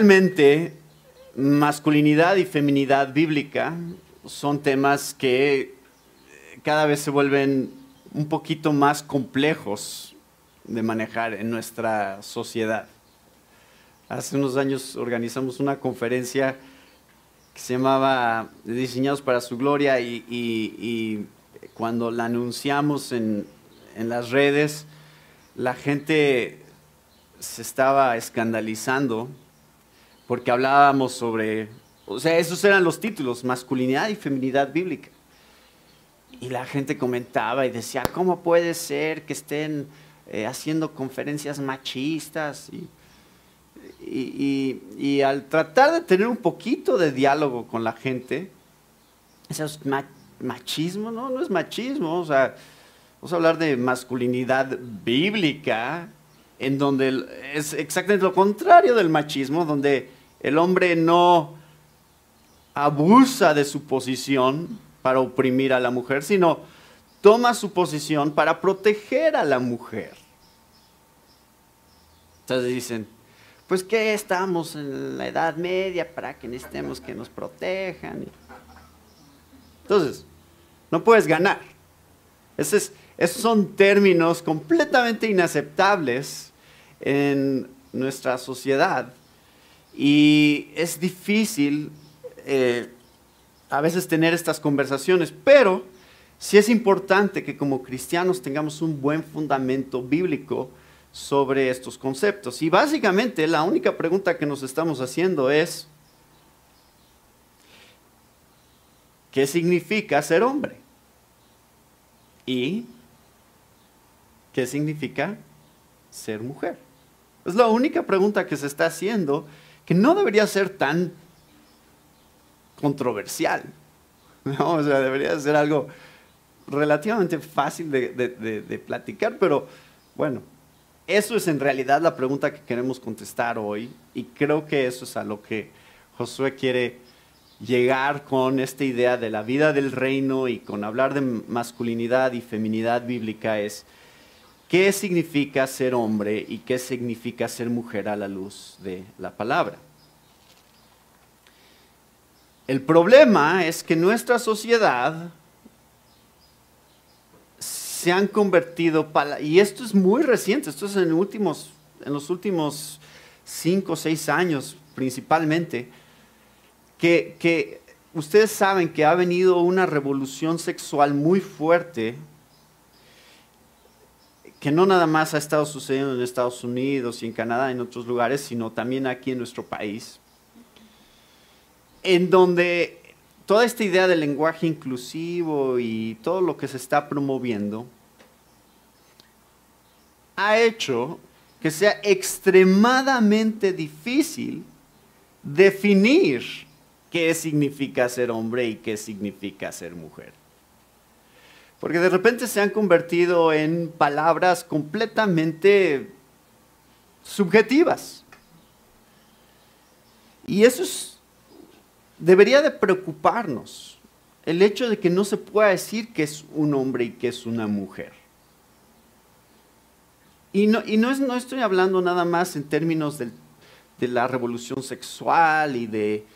realmente masculinidad y feminidad bíblica son temas que cada vez se vuelven un poquito más complejos de manejar en nuestra sociedad. Hace unos años organizamos una conferencia que se llamaba Diseñados para su Gloria y, cuando la anunciamos en, en las redes, la gente se estaba escandalizando porque hablábamos sobre, o sea, esos eran los títulos, masculinidad y feminidad bíblica. Y la gente comentaba y decía, ¿cómo puede ser que estén eh, haciendo conferencias machistas? Y, al tratar de tener un poquito de diálogo con la gente, eso es machismo, no, no es machismo, o sea, vamos a hablar de masculinidad bíblica, en donde es exactamente lo contrario del machismo, donde el hombre no abusa de su posición, para oprimir a la mujer, sino toma su posición para proteger a la mujer. Entonces dicen, pues que estamos en la Edad Media para que necesitemos que nos protejan. Entonces, no puedes ganar. Esos, son términos completamente inaceptables en nuestra sociedad y es difícil eh, a veces tener estas conversaciones, pero sí es importante que como cristianos tengamos un buen fundamento bíblico sobre estos conceptos. Y básicamente la única pregunta que nos estamos haciendo es, ¿qué significa ser hombre? ¿Y qué significa ser mujer? Es la única pregunta que se está haciendo, que no debería ser tan controversial. ¿no? O sea, debería ser algo relativamente fácil de, platicar, pero bueno, eso es en realidad la pregunta que queremos contestar hoy y creo que eso es a lo que Josué quiere llegar con esta idea de la vida del reino y con hablar de masculinidad y feminidad bíblica es qué significa ser hombre y qué significa ser mujer a la luz de la palabra. El problema es que nuestra sociedad se han convertido, y esto es muy reciente, esto es en, últimos, en los últimos cinco o seis años principalmente, que, que ustedes saben que ha venido una revolución sexual muy fuerte que no nada más ha estado sucediendo en Estados Unidos y en Canadá en otros lugares, sino también aquí en nuestro país en donde toda esta idea del lenguaje inclusivo y todo lo que se está promoviendo ha hecho que sea extremadamente difícil definir qué significa ser hombre y qué significa ser mujer. Porque de repente se han convertido en palabras completamente subjetivas. Y eso es debería de preocuparnos el hecho de que no se pueda decir que es un hombre y que es una mujer. Y no, y no, es, no estoy hablando nada más en términos de la revolución sexual y de,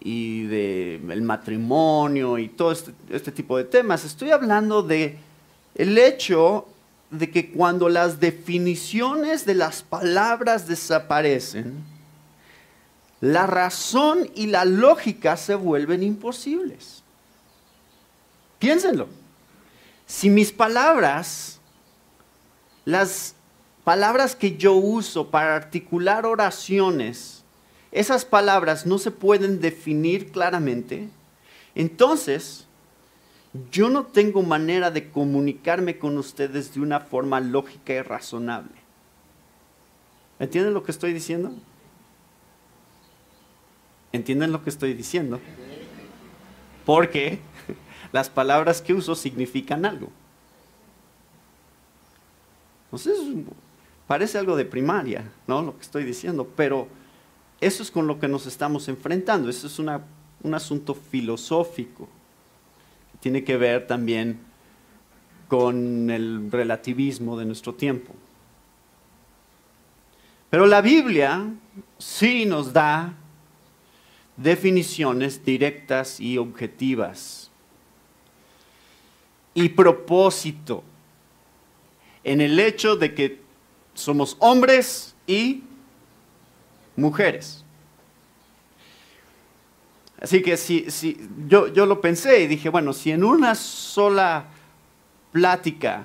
y de matrimonio y todo este, este tipo de temas. Estoy hablando de el hecho de que cuando las definiciones de las palabras desaparecen, la razón y la lógica se vuelven imposibles. Piénsenlo. Si mis palabras, las palabras que yo uso para articular oraciones, esas palabras no se pueden definir claramente, entonces yo no tengo manera de comunicarme con ustedes de una forma lógica y razonable. ¿Entienden lo que estoy diciendo? ¿Entienden lo que estoy diciendo? Porque las palabras que uso significan algo. Entonces, parece algo de primaria, ¿no? Lo que estoy diciendo, pero eso es con lo que nos estamos enfrentando. Eso es un asunto filosófico. tiene que ver también con el relativismo de nuestro tiempo. Pero la Biblia sí nos da definiciones directas y objetivas y propósito en el hecho de que somos hombres y mujeres. Así que si, si yo, yo lo pensé y dije, bueno, si en una sola plática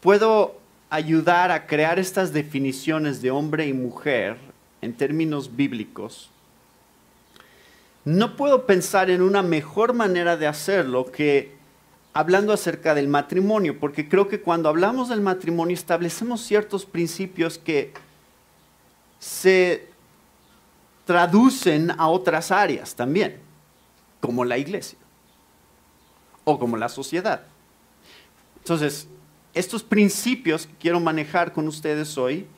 puedo ayudar a crear estas definiciones de hombre y mujer en términos bíblicos, no puedo pensar en una mejor manera de hacerlo que hablando acerca del matrimonio, porque creo que cuando hablamos del matrimonio establecemos ciertos principios que se traducen a otras áreas también, como la iglesia o como la sociedad. Entonces, estos principios que quiero manejar con ustedes hoy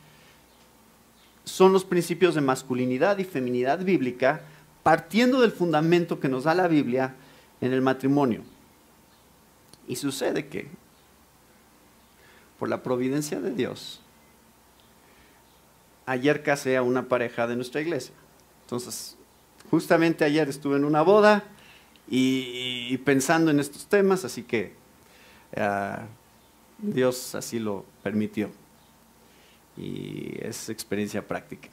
son los principios de masculinidad y feminidad bíblica, partiendo del fundamento que nos da la Biblia en el matrimonio. Y sucede que, por la providencia de Dios, ayer casé a una pareja de nuestra iglesia. Entonces, justamente ayer estuve en una boda y, pensando en estos temas, así que ah, Dios así lo permitió. Y es experiencia práctica.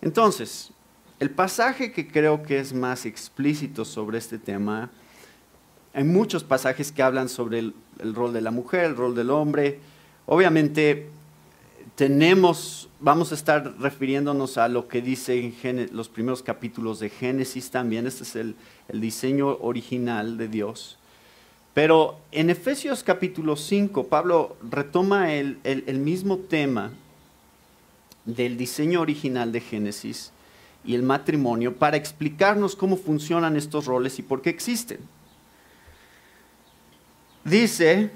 Entonces, el pasaje que creo que es más explícito sobre este tema, hay muchos pasajes que hablan sobre el rol de la mujer, el rol del hombre. Obviamente tenemos, vamos a estar refiriéndonos a lo que dice en los primeros capítulos de Génesis también, este es el, diseño original de Dios. Pero en Efesios capítulo 5, Pablo retoma el, el mismo tema del diseño original de Génesis y el matrimonio para explicarnos cómo funcionan estos roles y por qué existen. Dice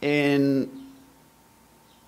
en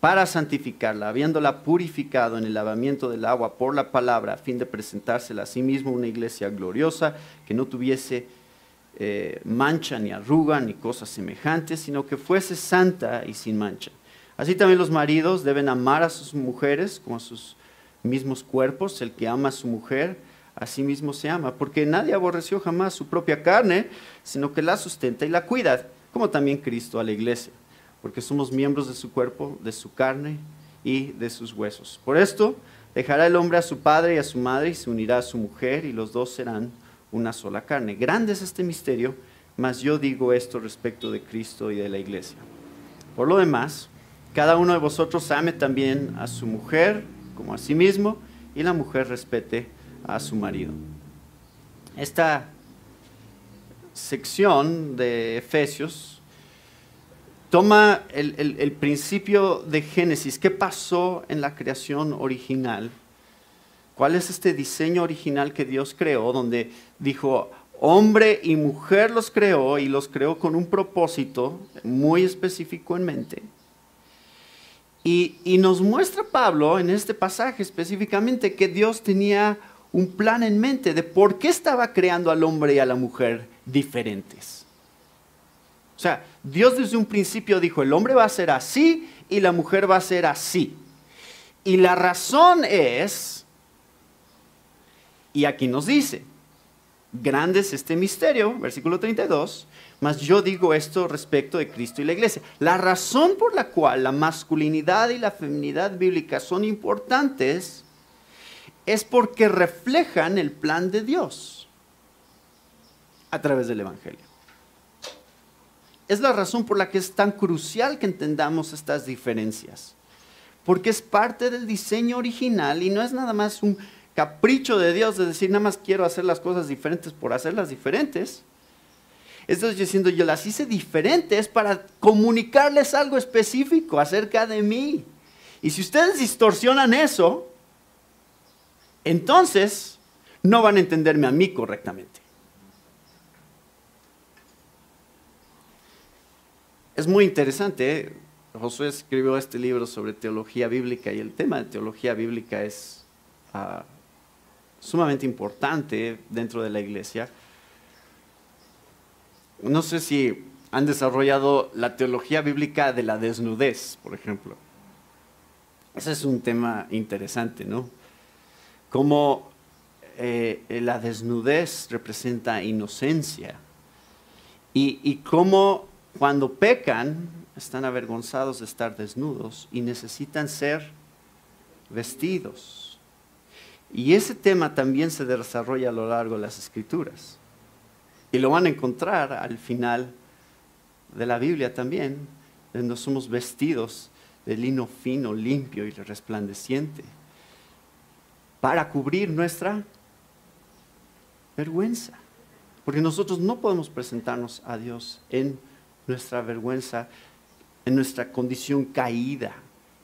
para santificarla, habiéndola purificado en el lavamiento del agua por la palabra, a fin de presentársela a sí mismo una iglesia gloriosa, que no tuviese eh, mancha ni arruga ni cosas semejantes, sino que fuese santa y sin mancha. Así también los maridos deben amar a sus mujeres como a sus mismos cuerpos. El que ama a su mujer, a sí mismo se ama, porque nadie aborreció jamás su propia carne, sino que la sustenta y la cuida, como también Cristo a la iglesia porque somos miembros de su cuerpo, de su carne y de sus huesos. Por esto, dejará el hombre a su padre y a su madre y se unirá a su mujer y los dos serán una sola carne. Grande es este misterio, mas yo digo esto respecto de Cristo y de la iglesia. Por lo demás, cada uno de vosotros ame también a su mujer como a sí mismo y la mujer respete a su marido. Esta sección de Efesios toma el, principio de Génesis, qué pasó en la creación original, cuál es este diseño original que Dios creó, donde dijo, hombre y mujer los creó y los creó con un propósito muy específico en mente. Y, y nos muestra Pablo en este pasaje específicamente que Dios tenía un plan en mente de por qué estaba creando al hombre y a la mujer diferentes. O sea, Dios desde un principio dijo, el hombre va a ser así y la mujer va a ser así. Y la razón es, y aquí nos dice, grande es este misterio, versículo 32, mas yo digo esto respecto de Cristo y la iglesia. La razón por la cual la masculinidad y la feminidad bíblica son importantes es porque reflejan el plan de Dios a través del Evangelio es la razón por la que es tan crucial que entendamos estas diferencias. Porque es parte del diseño original y no es nada más un capricho de Dios de decir, nada más quiero hacer las cosas diferentes por hacerlas diferentes. Estoy diciendo, yo las hice diferentes para comunicarles algo específico acerca de mí. Y si ustedes distorsionan eso, entonces no van a entenderme a mí correctamente. Es muy interesante, ¿eh? Josué escribió este libro sobre teología bíblica y el tema de teología bíblica es ah, sumamente importante dentro de la iglesia. No sé si han desarrollado la teología bíblica de la desnudez, por ejemplo. Ese es un tema interesante, ¿no? Cómo eh, la desnudez representa inocencia y cómo cuando pecan están avergonzados de estar desnudos y necesitan ser vestidos. Y ese tema también se desarrolla a lo largo de las escrituras. Y lo van a encontrar al final de la Biblia también, donde somos vestidos de lino fino, limpio y resplandeciente, para cubrir nuestra vergüenza. Porque nosotros no podemos presentarnos a Dios en nuestra vergüenza, en nuestra condición caída.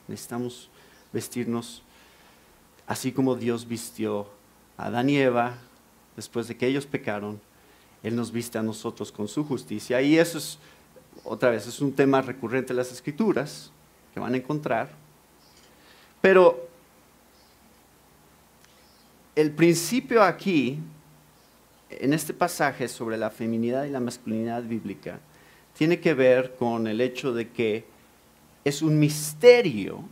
Necesitamos vestirnos así como Dios vistió a Adán y Eva después de que ellos pecaron. Él nos viste a nosotros con su justicia. Y eso es, otra vez, es un tema recurrente en las escrituras que van a encontrar. Pero el principio aquí, en este pasaje sobre la feminidad y la masculinidad bíblica, tiene que ver con el hecho de que es un misterio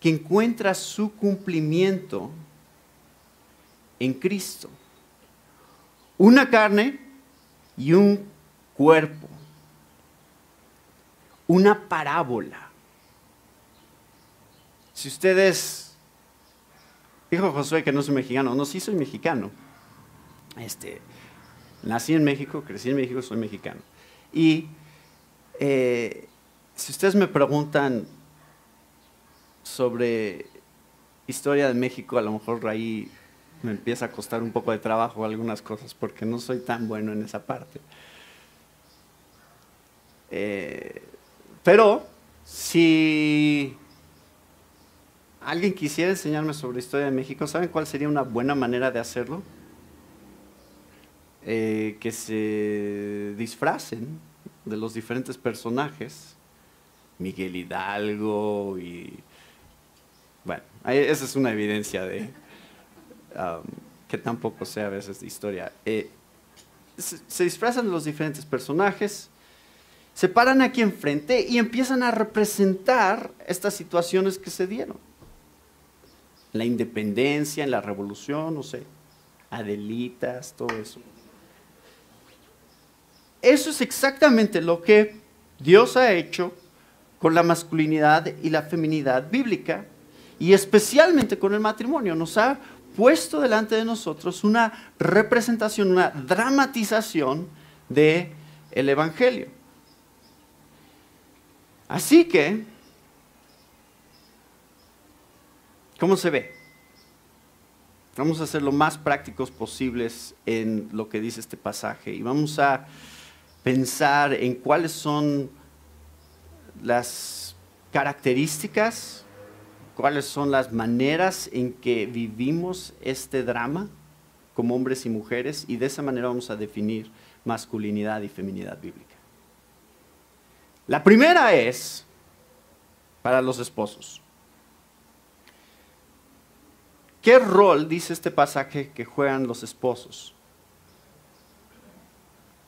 que encuentra su cumplimiento en Cristo. Una carne y un cuerpo. Una parábola. Si ustedes, dijo Josué que no soy mexicano, no, sí soy mexicano. Este, nací en México, crecí en México, soy mexicano. Y eh, si ustedes me preguntan sobre historia de México, a lo mejor ahí me empieza a costar un poco de trabajo algunas cosas porque no soy tan bueno en esa parte. Eh, pero si alguien quisiera enseñarme sobre historia de México, ¿saben cuál sería una buena manera de hacerlo? Eh, que se disfracen de los diferentes personajes, Miguel Hidalgo y... Bueno, esa es una evidencia de um, que tampoco sé a veces de historia. Eh, se disfrazan de los diferentes personajes, se paran aquí enfrente y empiezan a representar estas situaciones que se dieron. La independencia, en la revolución, no sé, Adelitas, todo eso. Eso es exactamente lo que Dios ha hecho con la masculinidad y la feminidad bíblica y especialmente con el matrimonio. Nos ha puesto delante de nosotros una representación, una dramatización del el Evangelio. Así que, ¿cómo se ve? Vamos a ser lo más prácticos posibles en lo que dice este pasaje y vamos a pensar en cuáles son las características, cuáles son las maneras en que vivimos este drama como hombres y mujeres y de esa manera vamos a definir masculinidad y feminidad bíblica. La primera es para los esposos. ¿Qué rol dice este pasaje que juegan los esposos?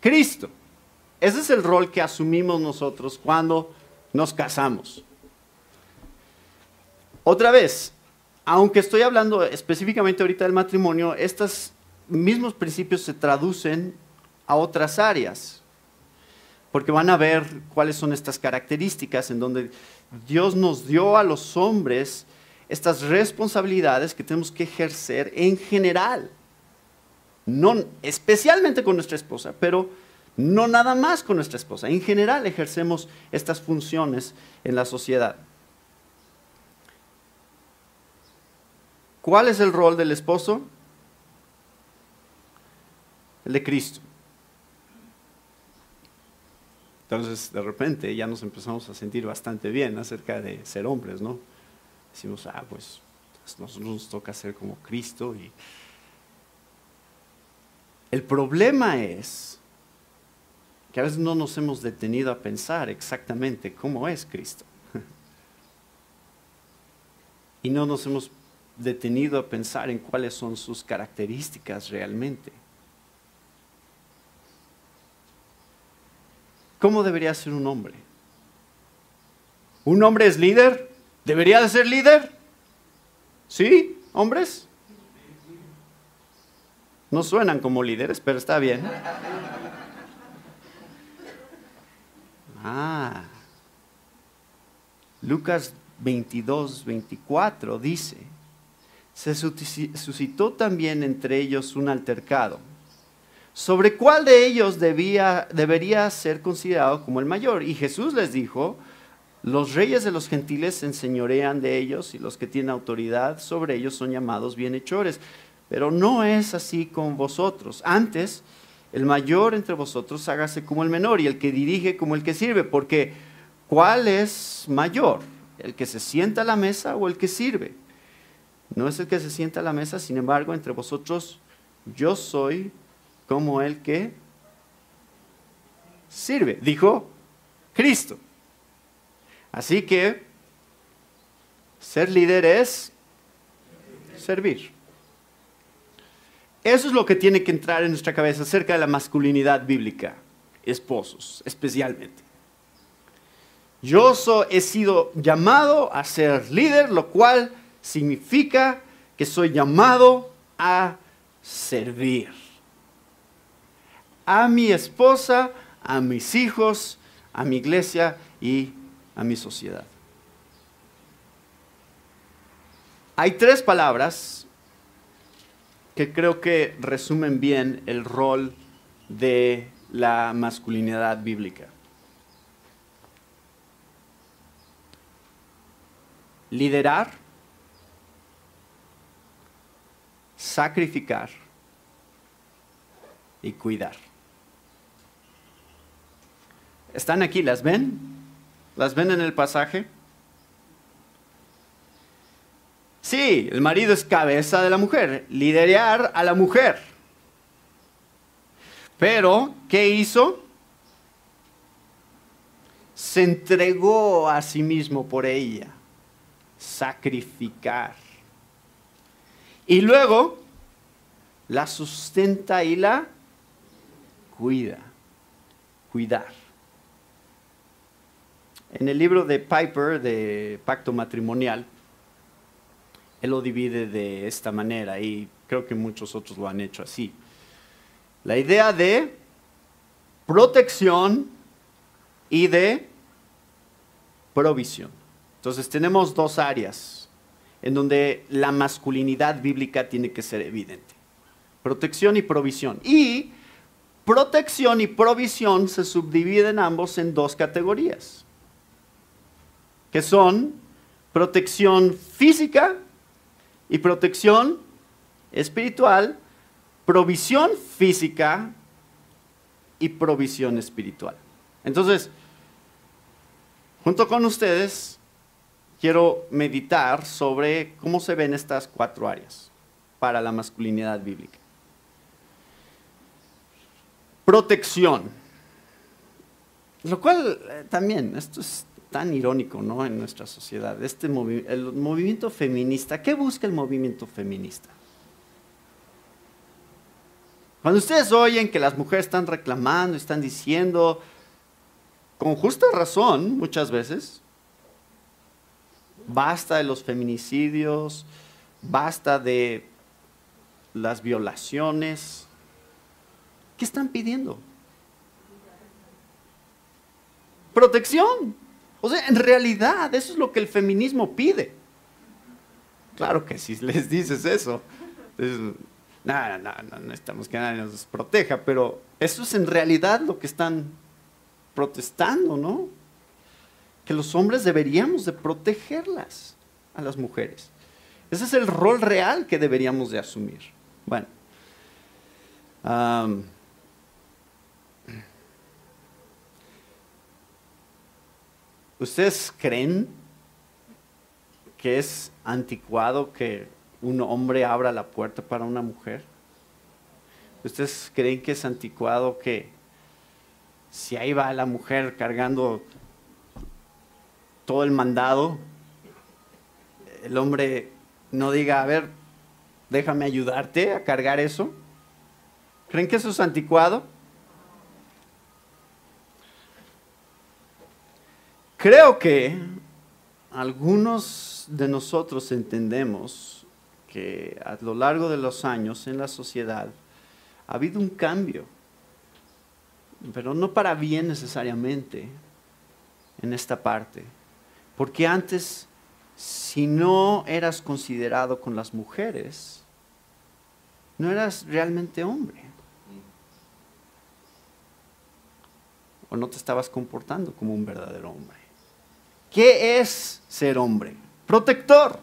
Cristo. Ese es el rol que asumimos nosotros cuando nos casamos. Otra vez, aunque estoy hablando específicamente ahorita del matrimonio, estos mismos principios se traducen a otras áreas, porque van a ver cuáles son estas características en donde Dios nos dio a los hombres estas responsabilidades que tenemos que ejercer en general, no especialmente con nuestra esposa, pero no nada más con nuestra esposa. En general ejercemos estas funciones en la sociedad. ¿Cuál es el rol del esposo? El de Cristo. Entonces, de repente ya nos empezamos a sentir bastante bien acerca de ser hombres, ¿no? decimos, ah, pues nosotros nos toca ser como Cristo. Y... El problema es que a veces no nos hemos detenido a pensar exactamente cómo es Cristo. y no nos hemos detenido a pensar en cuáles son sus características realmente. ¿Cómo debería ser un hombre? ¿Un hombre es líder? ¿Debería de ser líder? ¿Sí, hombres? No suenan como líderes, pero está bien. Ah. Lucas 22, 24 dice, se suscitó también entre ellos un altercado, sobre cuál de ellos debía, debería ser considerado como el mayor. Y Jesús les dijo, los reyes de los gentiles se enseñorean de ellos y los que tienen autoridad sobre ellos son llamados bienhechores. Pero no es así con vosotros. Antes, el mayor entre vosotros hágase como el menor y el que dirige como el que sirve, porque ¿cuál es mayor? ¿El que se sienta a la mesa o el que sirve? No es el que se sienta a la mesa, sin embargo, entre vosotros yo soy como el que sirve, dijo Cristo. Así que ser líder es servir. Eso es lo que tiene que entrar en nuestra cabeza acerca de la masculinidad bíblica, esposos especialmente. Yo he sido llamado a ser líder, lo cual significa que soy llamado a servir. A mi esposa, a mis hijos, a mi iglesia y a mi sociedad. Hay tres palabras que creo que resumen bien el rol de la masculinidad bíblica. Liderar, sacrificar y cuidar. ¿Están aquí? ¿Las ven? ¿Las ven en el pasaje? Sí, el marido es cabeza de la mujer, liderar a la mujer. Pero, ¿qué hizo? Se entregó a sí mismo por ella, sacrificar. Y luego la sustenta y la cuida, cuidar. En el libro de Piper, de Pacto Matrimonial, él lo divide de esta manera y creo que muchos otros lo han hecho así. La idea de protección y de provisión. Entonces tenemos dos áreas en donde la masculinidad bíblica tiene que ser evidente. Protección y provisión. Y protección y provisión se subdividen ambos en dos categorías, que son protección física y protección espiritual, provisión física y provisión espiritual. Entonces, junto con ustedes, quiero meditar sobre cómo se ven estas cuatro áreas para la masculinidad bíblica. Protección. Lo cual eh, también, esto es tan irónico ¿no? en nuestra sociedad. Este el movimiento feminista, ¿qué busca el movimiento feminista? Cuando ustedes oyen que las mujeres están reclamando, están diciendo, con justa razón muchas veces, basta de los feminicidios, basta de las violaciones, ¿qué están pidiendo? Protección. O sea, en realidad eso es lo que el feminismo pide. Claro que si les dices eso, no, no, no, estamos que nadie nos proteja, pero eso es en realidad lo que están protestando, ¿no? Que los hombres deberíamos de protegerlas a las mujeres. Ese es el rol real que deberíamos de asumir. Bueno. ¿Ustedes creen que es anticuado que un hombre abra la puerta para una mujer? ¿Ustedes creen que es anticuado que si ahí va la mujer cargando todo el mandado, el hombre no diga, a ver, déjame ayudarte a cargar eso? ¿Creen que eso es anticuado? Creo que algunos de nosotros entendemos que a lo largo de los años en la sociedad ha habido un cambio, pero no para bien necesariamente en esta parte, porque antes si no eras considerado con las mujeres, no eras realmente hombre. O no te estabas comportando como un verdadero hombre. ¿Qué es ser hombre? Protector.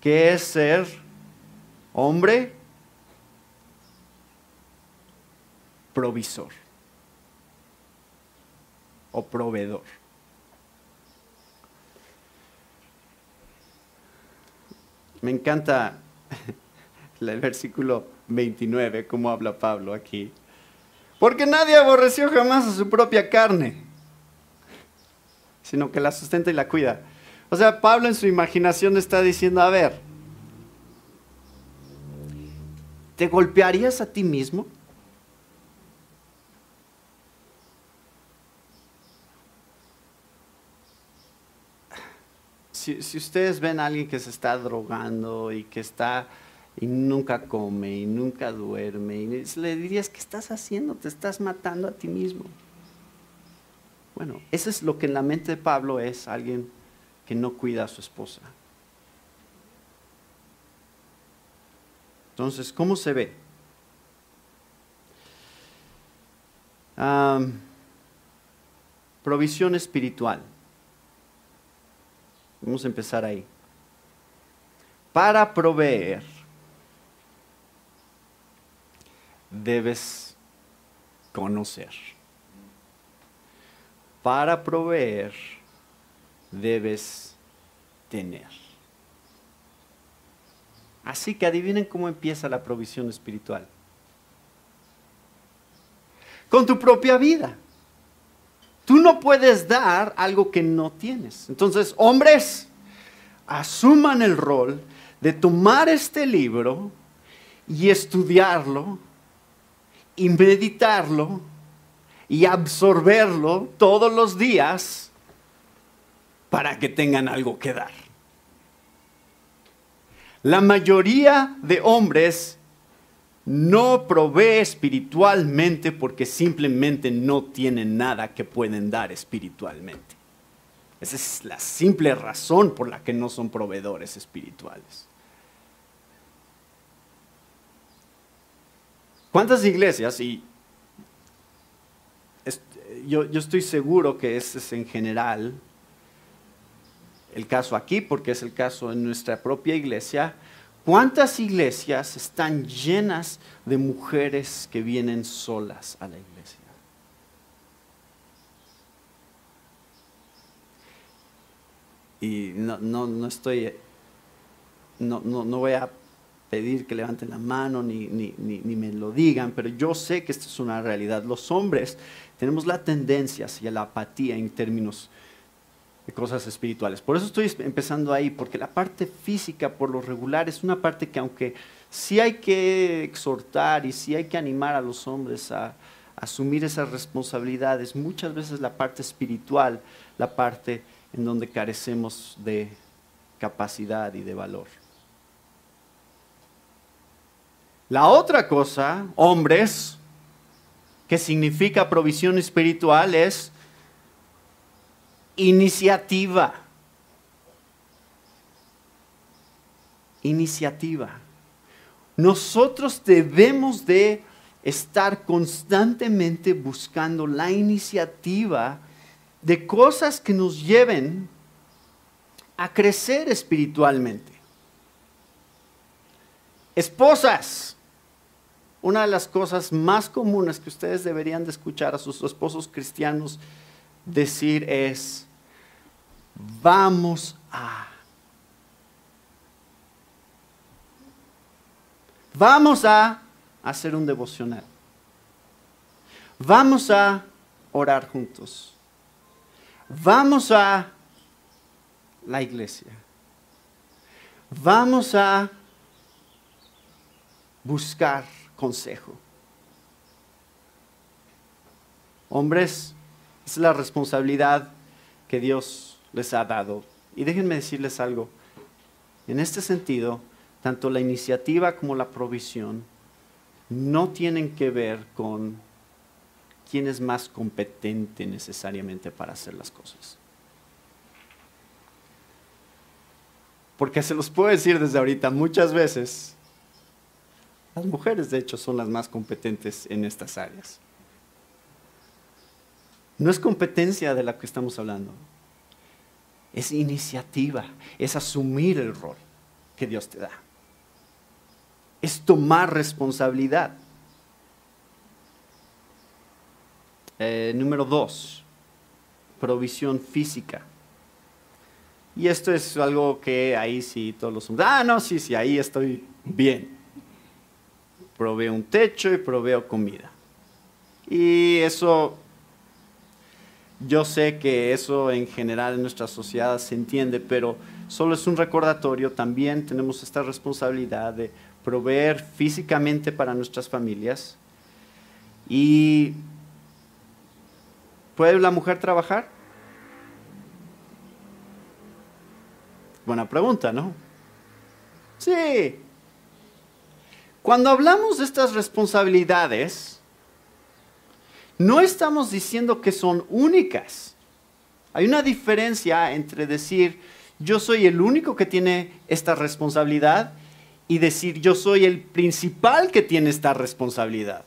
¿Qué es ser hombre? Provisor o proveedor. Me encanta el versículo 29, como habla Pablo aquí. Porque nadie aborreció jamás a su propia carne, sino que la sustenta y la cuida. O sea, Pablo en su imaginación está diciendo, a ver, ¿te golpearías a ti mismo? Si, si, ustedes ven a alguien que se está drogando y que está y nunca come y nunca duerme, y le dirías, ¿qué estás haciendo? Te estás matando a ti mismo. Bueno, eso es lo que en la mente de Pablo es alguien que no cuida a su esposa. Entonces, ¿cómo se ve? provisión espiritual. Vamos a empezar ahí. Para proveer, debes conocer para proveer debes tener. Así que adivinen cómo empieza la provisión espiritual. Con tu propia vida. Tú no puedes dar algo que no tienes. Entonces, hombres, asuman el rol de tomar este libro y estudiarlo y meditarlo y absorberlo todos los días para que tengan algo que dar. La mayoría de hombres no provee espiritualmente porque simplemente no tienen nada que pueden dar espiritualmente. Esa es la simple razón por la que no son proveedores espirituales. ¿Cuántas iglesias, y yo, estoy seguro que ese es en general el caso aquí, porque es el caso en nuestra propia iglesia. ¿Cuántas iglesias están llenas de mujeres que vienen solas a la iglesia? Y no, no, no estoy, no, no, no voy a pedir que levanten la mano ni, ni, ni, me lo digan, pero yo sé que esto es una realidad. Los hombres tenemos la tendencia hacia la apatía en términos de cosas espirituales. Por eso estoy empezando ahí, porque la parte física por lo regular es una parte que aunque sí hay que exhortar y sí hay que animar a los hombres a, a asumir esas responsabilidades, muchas veces la parte espiritual, la parte en donde carecemos de capacidad y de valor. La otra cosa, hombres, que significa provisión espiritual, es iniciativa. Iniciativa. Nosotros debemos de estar constantemente buscando la iniciativa de cosas que nos lleven a crecer espiritualmente. Esposas, una de las cosas más comunes que ustedes deberían de escuchar a sus esposos cristianos decir es, vamos a. Vamos a hacer un devocional. Vamos a orar juntos. Vamos a la iglesia. Vamos a buscar consejo. Hombres, es la responsabilidad que Dios les ha dado. Y déjenme decirles algo. En este sentido, tanto la iniciativa como la provisión no tienen que ver con quién es más competente necesariamente para hacer las cosas. Porque se los puedo decir desde ahorita, muchas veces las mujeres de hecho son las más competentes en estas áreas. No es competencia de la que estamos hablando, es iniciativa, es asumir el rol que Dios te da, es tomar responsabilidad. Eh, número dos, provisión física. Y esto es algo que ahí sí todos los... Ah, no, sí, sí, ahí estoy bien. Proveo un techo y proveo comida. Y eso, yo sé que eso en general en nuestra sociedad se entiende, pero solo es un recordatorio. También tenemos esta responsabilidad de proveer físicamente para nuestras familias. Y ¿Puede la mujer trabajar? Buena pregunta, ¿no? Sí. Cuando hablamos de estas responsabilidades, no estamos diciendo que son únicas. Hay una diferencia entre decir, yo soy el único que tiene esta responsabilidad y decir, yo soy el principal que tiene esta responsabilidad.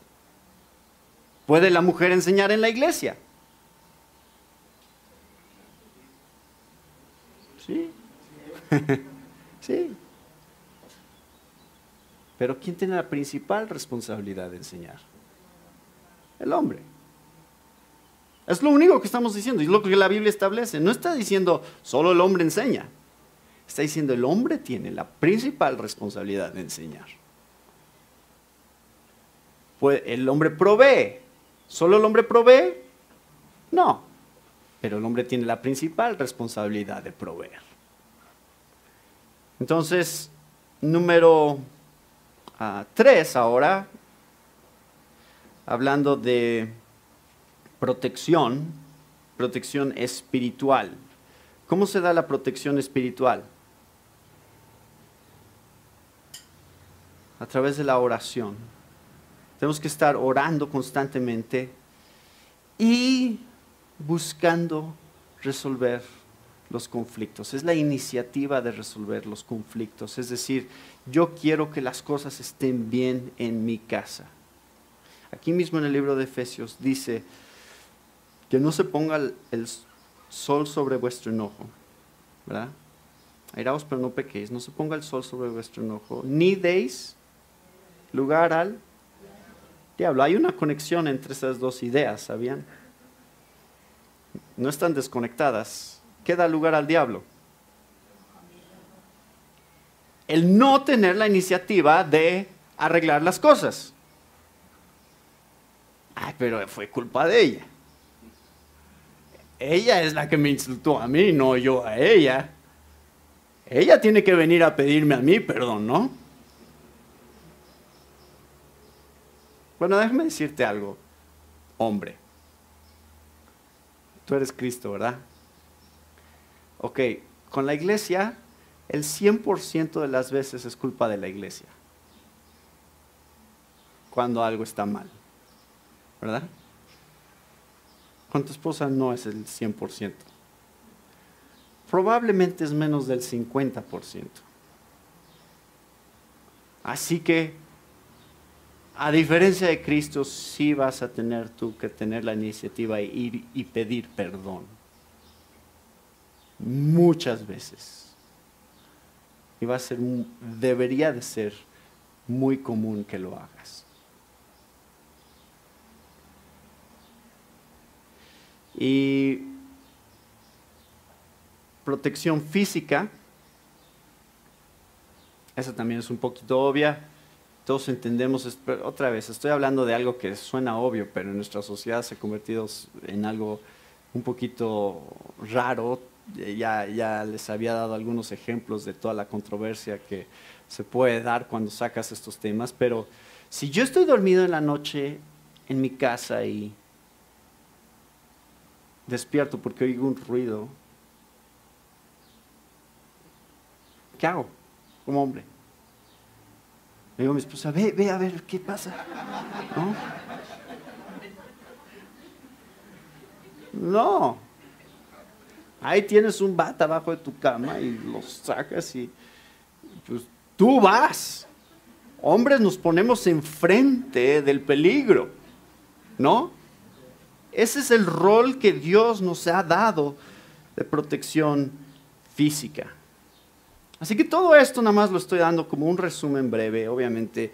¿Puede la mujer enseñar en la iglesia? Sí. sí. Pero ¿quién tiene la principal responsabilidad de enseñar? El hombre. Es lo único que estamos diciendo, y es lo que la Biblia establece. No está diciendo solo el hombre enseña. Está diciendo el hombre tiene la principal responsabilidad de enseñar. Pues el hombre provee. ¿Solo el hombre provee? No. Pero el hombre tiene la principal responsabilidad de proveer. Entonces, número ah, tres ahora, hablando de protección, protección espiritual. ¿Cómo se da la protección espiritual? A través de la oración. Tenemos que estar orando constantemente y buscando resolver los conflictos, es la iniciativa de resolver los conflictos. Es decir, yo quiero que las cosas estén bien en mi casa. Aquí mismo en el libro de Efesios dice que no se ponga el, sol sobre vuestro enojo, ¿verdad? Airaos pero no pequéis, no se ponga el sol sobre vuestro enojo, ni deis lugar al diablo. Hay una conexión entre esas dos ideas, ¿sabían? No están desconectadas ¿qué da lugar al diablo? El no tener la iniciativa de arreglar las cosas. Ay, pero fue culpa de ella. Ella es la que me insultó a mí, no yo a ella. Ella tiene que venir a pedirme a mí perdón, ¿no? Bueno, déjame decirte algo, hombre. Tú eres Cristo, ¿verdad? Ok, con la iglesia, el 100% de las veces es culpa de la iglesia. Cuando algo está mal. ¿Verdad? Con tu esposa no es el 100%. Probablemente es menos del 50%. Así que, a diferencia de Cristo, sí vas a tener tú que tener la iniciativa ir y pedir perdón muchas veces. Y va a ser, debería de ser muy común que lo hagas. Y protección física, esa también es un poquito obvia, todos entendemos, otra vez, estoy hablando de algo que suena obvio, pero en nuestra sociedad se ha convertido en algo un poquito raro. Ya, ya les había dado algunos ejemplos de toda la controversia que se puede dar cuando sacas estos temas, pero si yo estoy dormido en la noche en mi casa y despierto porque oigo un ruido, ¿qué hago como hombre? Le digo a mi esposa, ve, ve a ver qué pasa. ¿No? No. Ahí tienes un bata abajo de tu cama y lo sacas y pues tú vas. Hombres nos ponemos enfrente del peligro, ¿no? Ese es el rol que Dios nos ha dado de protección física. Así que todo esto nada más lo estoy dando como un resumen breve. Obviamente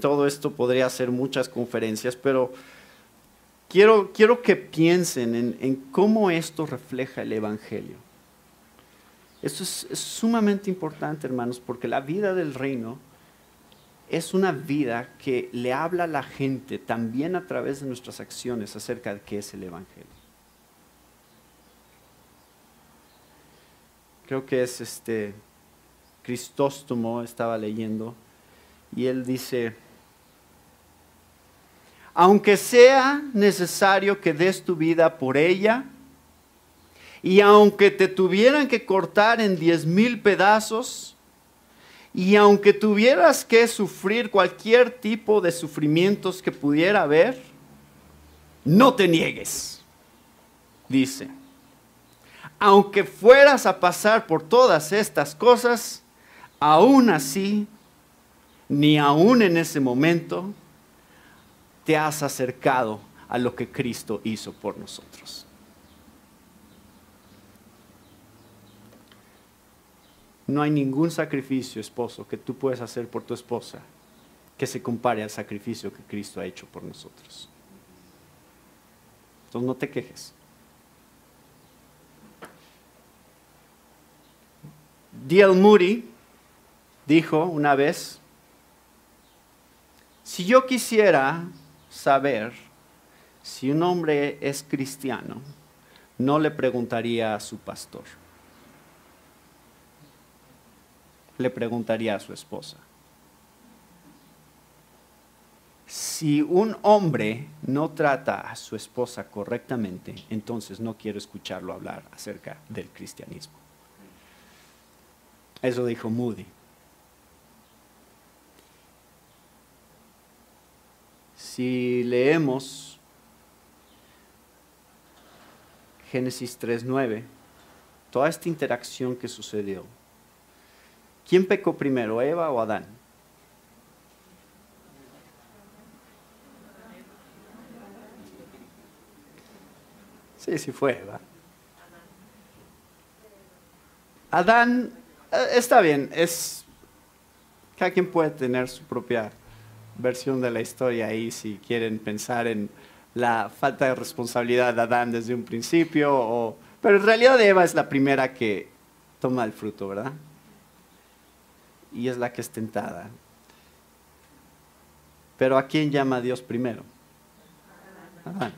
todo esto podría ser muchas conferencias, pero quiero, quiero que piensen en, cómo esto refleja el Evangelio. Esto es, es sumamente importante, hermanos, porque la vida del reino es una vida que le habla a la gente también a través de nuestras acciones acerca de qué es el Evangelio. creo que es este Cristóstomo, estaba leyendo, y él dice, aunque sea necesario que des tu vida por ella, y aunque te tuvieran que cortar en diez mil pedazos, y aunque tuvieras que sufrir cualquier tipo de sufrimientos que pudiera haber, no te niegues, dice. Aunque fueras a pasar por todas estas cosas, aún así, ni aún en ese momento, te has acercado a lo que Cristo hizo por nosotros. No hay ningún sacrificio, esposo, que tú puedas hacer por tu esposa que se compare al sacrificio que Cristo ha hecho por nosotros. Entonces no te quejes. D.L. Moody dijo una vez, si yo quisiera saber si un hombre es cristiano, no le preguntaría a su pastor, le preguntaría a su esposa. Si un hombre no trata a su esposa correctamente, entonces no quiero escucharlo hablar acerca del cristianismo. Eso dijo Moody. Si leemos Génesis 3.9, toda esta interacción que sucedió, ¿quién pecó primero, Eva o Adán? Sí, sí fue Eva. Adán eh, está bien, es cada quien puede tener su propia versión de la historia ahí si quieren pensar en la falta de responsabilidad de Adán desde un principio, pero en realidad Eva es la primera que toma el fruto, ¿verdad? Y es la que es tentada. Pero ¿a quién llama a Dios primero? Adán.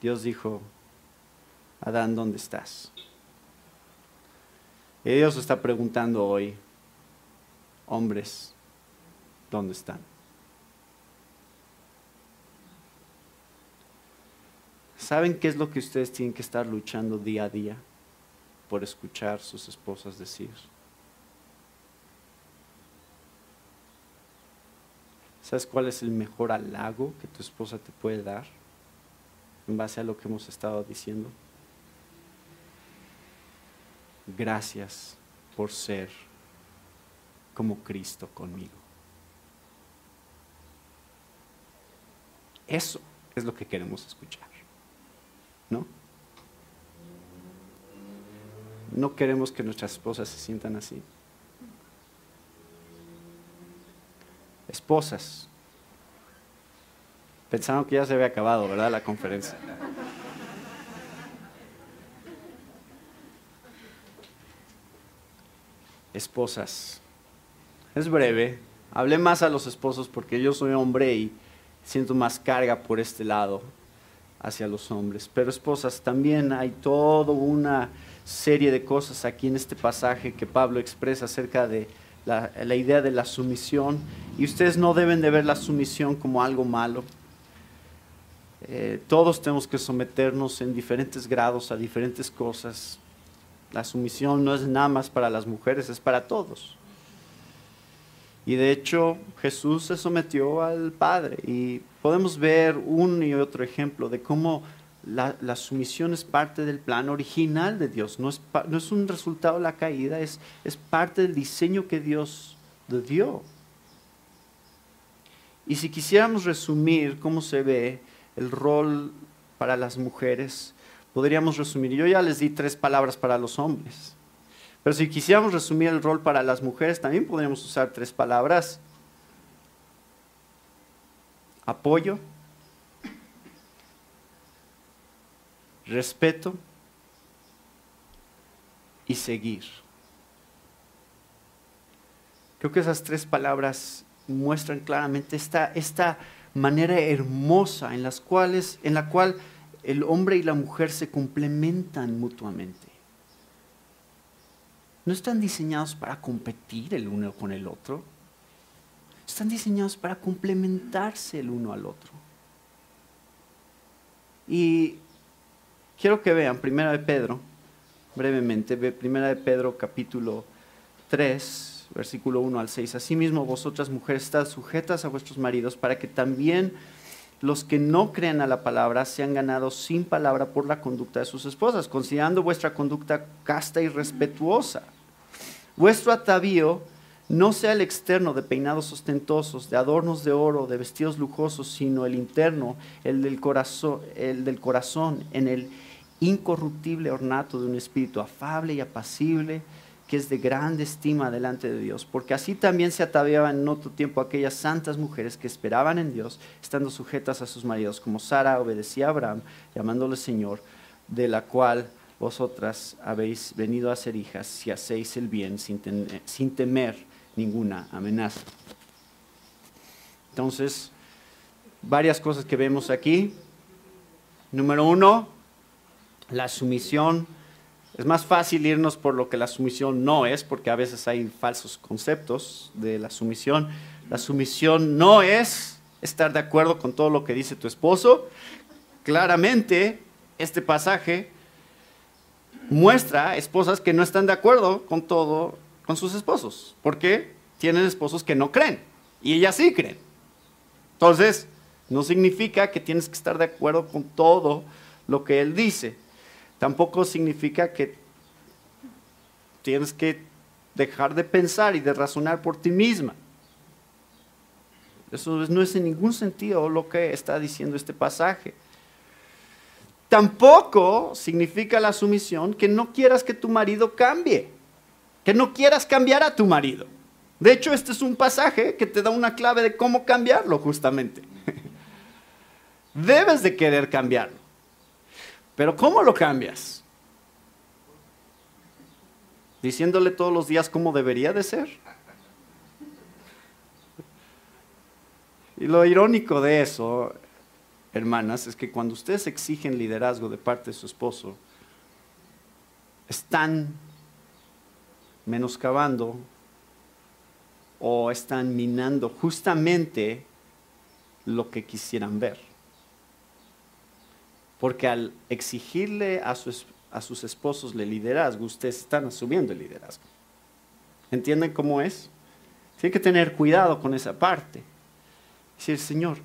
Dios dijo, Adán, ¿dónde estás? Y Dios está preguntando hoy, hombres, ¿dónde están? ¿Saben qué es lo que ustedes tienen que estar luchando día a día por escuchar sus esposas decir? ¿Sabes cuál es el mejor halago que tu esposa te puede dar en base a lo que hemos estado diciendo? gracias por ser como Cristo conmigo. Eso es lo que queremos escuchar. ¿No? No queremos que nuestras esposas se sientan así. Esposas. Pensaron que ya se había acabado, ¿verdad? La conferencia. Esposas. Es breve. Hablé más a los esposos porque yo soy hombre y siento más carga por este lado hacia los hombres. Pero esposas, también hay toda una serie de cosas aquí en este pasaje que Pablo expresa acerca de la, idea de la sumisión. Y ustedes no deben de ver la sumisión como algo malo. Eh, todos tenemos que someternos en diferentes grados a diferentes cosas. La sumisión no es nada más para las mujeres, es para todos. Y de hecho Jesús se sometió al Padre. Y podemos ver un y otro ejemplo de cómo la, sumisión es parte del plan original de Dios, no es, no es un resultado de la caída, es, es parte del diseño que Dios dio. Y si quisiéramos resumir cómo se ve el rol para las mujeres, podríamos resumir, yo ya les di tres palabras para los hombres, pero si quisiéramos resumir el rol para las mujeres, también podríamos usar tres palabras. Apoyo, respeto y seguir. Creo que esas tres palabras muestran claramente esta, esta manera hermosa en, las cuales, en la cual el hombre y la mujer se complementan mutuamente no están diseñados para competir el uno con el otro. Están diseñados para complementarse el uno al otro. Y quiero que vean Primera de Pedro, brevemente, Primera de Pedro capítulo 3, versículo 1 al 6. Asimismo, vosotras mujeres, estad sujetas a vuestros maridos para que también los que no crean a la palabra sean ganados sin palabra por la conducta de sus esposas, considerando vuestra conducta casta y respetuosa Vuestro atavío no sea el externo de peinados ostentosos, de adornos de oro, de vestidos lujosos, sino el interno, el del corazón, el del corazón en el incorruptible ornato de un espíritu afable y apacible, que es de grande estima delante de Dios, porque así también se ataviaban en otro tiempo aquellas santas mujeres que esperaban en Dios, estando sujetas a sus maridos, como Sara obedecía a Abraham, llamándole Señor, de la cual vosotras habéis venido a ser hijas si hacéis el bien sin, temer ninguna amenaza. Entonces, varias cosas que vemos aquí. Número uno, la sumisión. Es más fácil irnos por lo que la sumisión no es, porque a veces hay falsos conceptos de la sumisión. La sumisión no es estar de acuerdo con todo lo que dice tu esposo. Claramente, este pasaje muestra esposas que no están de acuerdo con todo, con sus esposos, porque tienen esposos que no creen y ellas sí creen. Entonces, no significa que tienes que estar de acuerdo con todo lo que él dice. Tampoco significa que tienes que dejar de pensar y de razonar por ti misma. Eso no es en ningún sentido lo que está diciendo este pasaje. Tampoco significa la sumisión que no quieras que tu marido cambie, que no quieras cambiar a tu marido. De hecho, este es un pasaje que te da una clave de cómo cambiarlo justamente. Debes de querer cambiarlo. Pero ¿cómo lo cambias? Diciéndole todos los días cómo debería de ser. Y lo irónico de eso hermanas, es que cuando ustedes exigen liderazgo de parte de su esposo, están menoscabando o están minando justamente lo que quisieran ver. Porque al exigirle a sus, a sus esposos el liderazgo, ustedes están asumiendo el liderazgo. ¿Entienden cómo es? Tienen que tener cuidado con esa parte. Decir, Señor,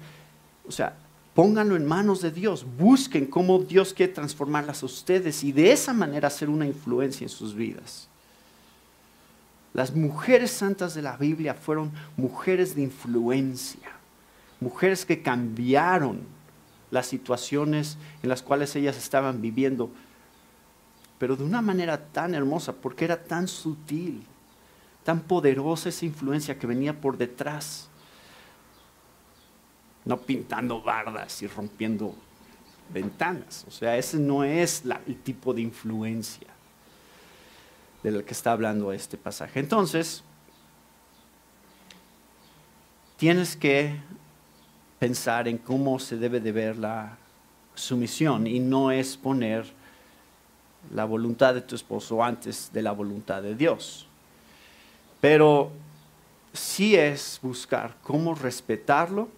o sea, Pónganlo en manos de Dios. Busquen cómo Dios quiere transformarlas a ustedes y de esa manera hacer una influencia en sus vidas. Las mujeres santas de la Biblia fueron mujeres de influencia, mujeres que cambiaron las situaciones en las cuales ellas estaban viviendo, pero de una manera tan hermosa, porque era tan sutil, tan poderosa esa influencia que venía por detrás no pintando bardas y rompiendo ventanas. O sea, ese no es el tipo de influencia. del que está hablando este pasaje. Entonces, tienes que pensar en cómo se debe de ver la sumisión y no es poner la voluntad de tu esposo antes de la voluntad de Dios. Pero sí es buscar cómo respetarlo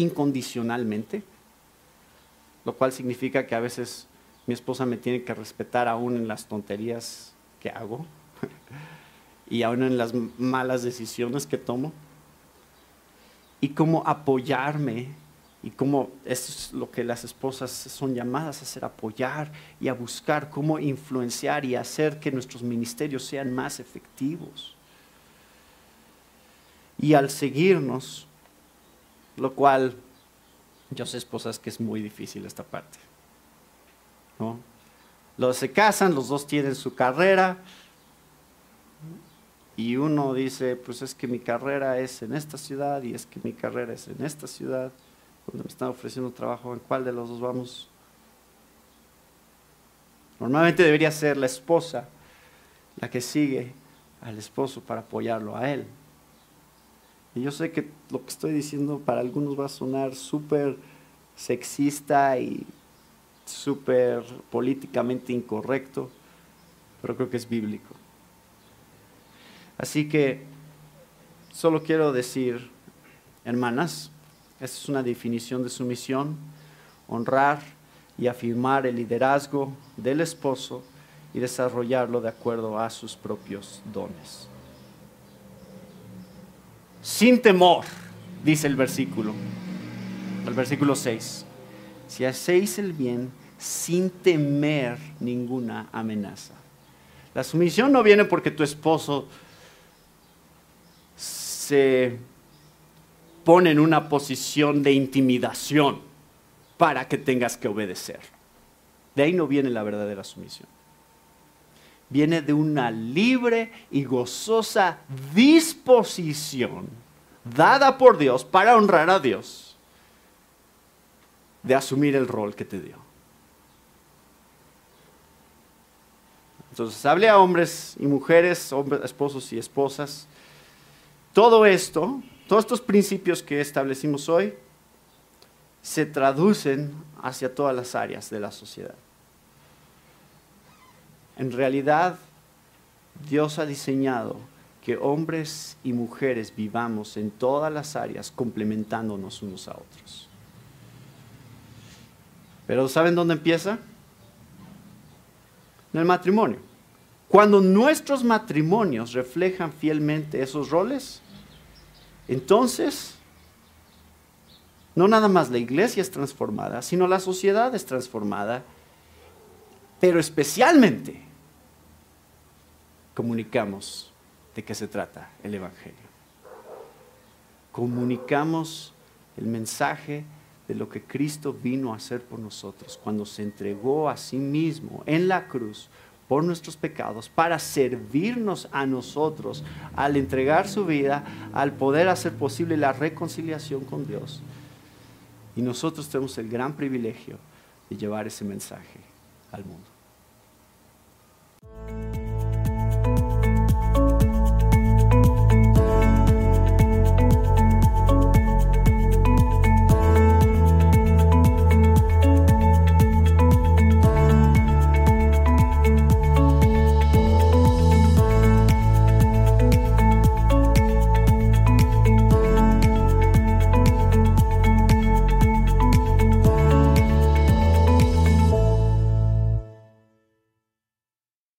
incondicionalmente, lo cual significa que a veces mi esposa me tiene que respetar aún en las tonterías que hago y aún en las malas decisiones que tomo y cómo apoyarme y cómo es lo que las esposas son llamadas a hacer, apoyar y a buscar cómo influenciar y hacer que nuestros ministerios sean más efectivos. Y al seguirnos, lo cual yo sé esposas que es muy difícil esta parte. ¿no? Los se casan, los dos tienen su carrera, y uno dice, pues es que mi carrera es en esta ciudad y es que mi carrera es en esta ciudad, donde me están ofreciendo trabajo, ¿en cuál de los dos vamos? Normalmente debería ser la esposa la que sigue al esposo para apoyarlo a él. Y yo sé que lo que estoy diciendo para algunos va a sonar súper sexista y súper políticamente incorrecto, pero creo que es bíblico. Así que solo quiero decir, hermanas, esta es una definición de sumisión, honrar y afirmar el liderazgo del esposo y desarrollarlo de acuerdo a sus propios dones. Sin temor, dice el versículo, el versículo 6. Si hacéis el bien sin temer ninguna amenaza. La sumisión no viene porque tu esposo se pone en una posición de intimidación para que tengas que obedecer. De ahí no viene la verdadera sumisión. Viene de una libre y gozosa disposición dada por Dios para honrar a Dios de asumir el rol que te dio. Entonces, hable a hombres y mujeres, hombres, esposos y esposas, todo esto, todos estos principios que establecimos hoy, se traducen hacia todas las áreas de la sociedad. En realidad, Dios ha diseñado que hombres y mujeres vivamos en todas las áreas complementándonos unos a otros. Pero ¿saben dónde empieza? En el matrimonio. Cuando nuestros matrimonios reflejan fielmente esos roles, entonces no nada más la iglesia es transformada, sino la sociedad es transformada, pero especialmente comunicamos de qué se trata el Evangelio. Comunicamos el mensaje de lo que Cristo vino a hacer por nosotros cuando se entregó a sí mismo en la cruz por nuestros pecados, para servirnos a nosotros al entregar su vida, al poder hacer posible la reconciliación con Dios. Y nosotros tenemos el gran privilegio de llevar ese mensaje al mundo.